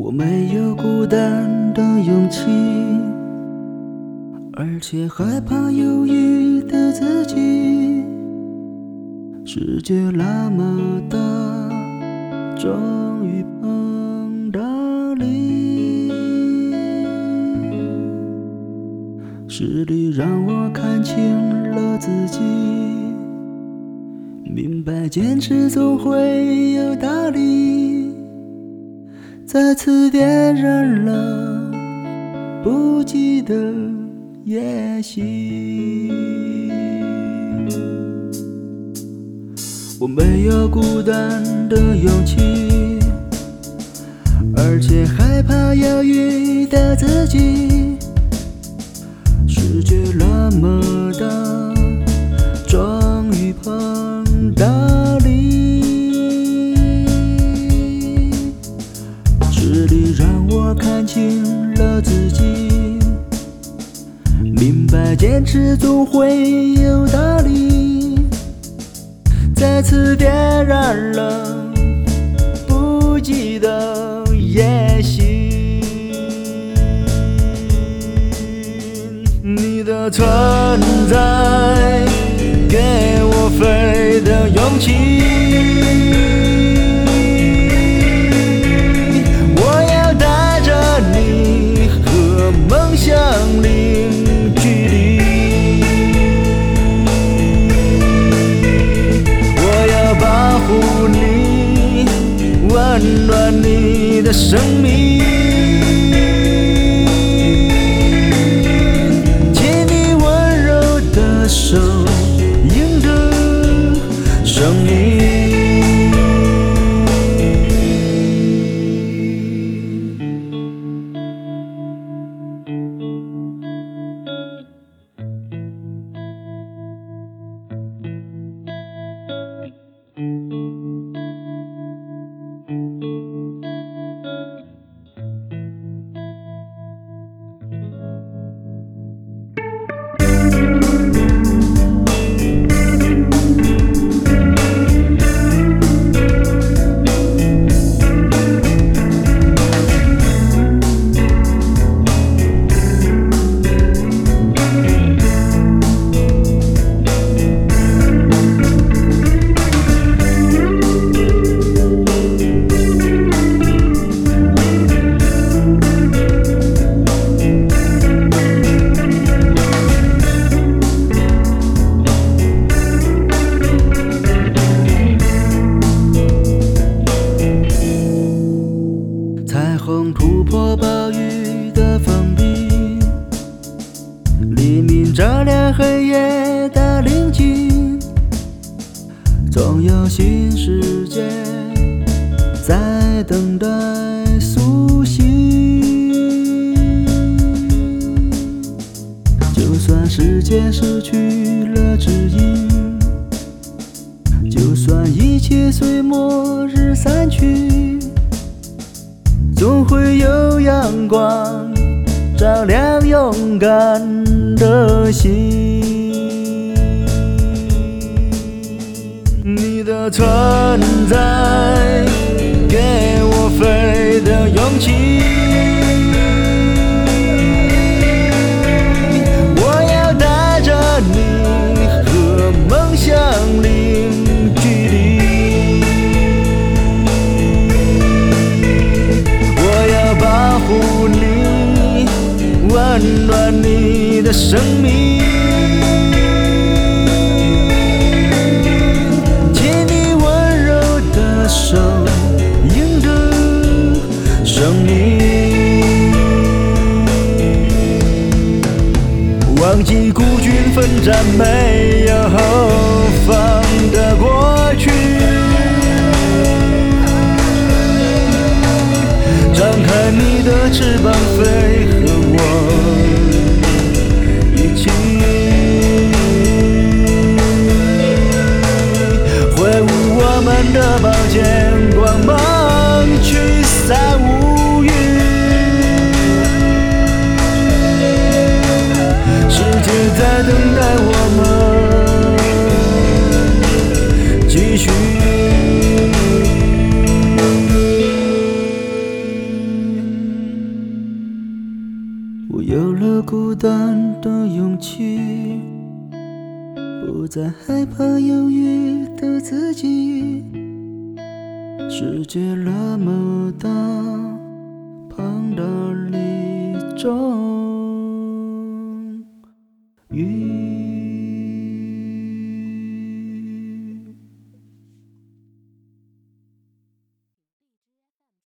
我没有孤单的勇气，而且害怕犹豫的自己。世界那么大，终于碰到你。是你让我看清了自己，明白坚持总会有道理。再次点燃了不羁的野心。我没有孤单的勇气，而且害怕犹豫的自己。世界那么大，终于碰到白坚持总会有道理，再次点燃了不羁的野心。你的存在给我飞的勇气。的生命。突破暴雨的封闭，黎明照亮黑夜的宁静，总有新世界在等待苏醒。就算世界失去阳光照亮勇敢的心。你的存在给我飞的勇气。的生命。借你温柔的手，赢得生命。忘记孤军奋战没有不再害怕犹豫的自己，世界那么大，碰到你中。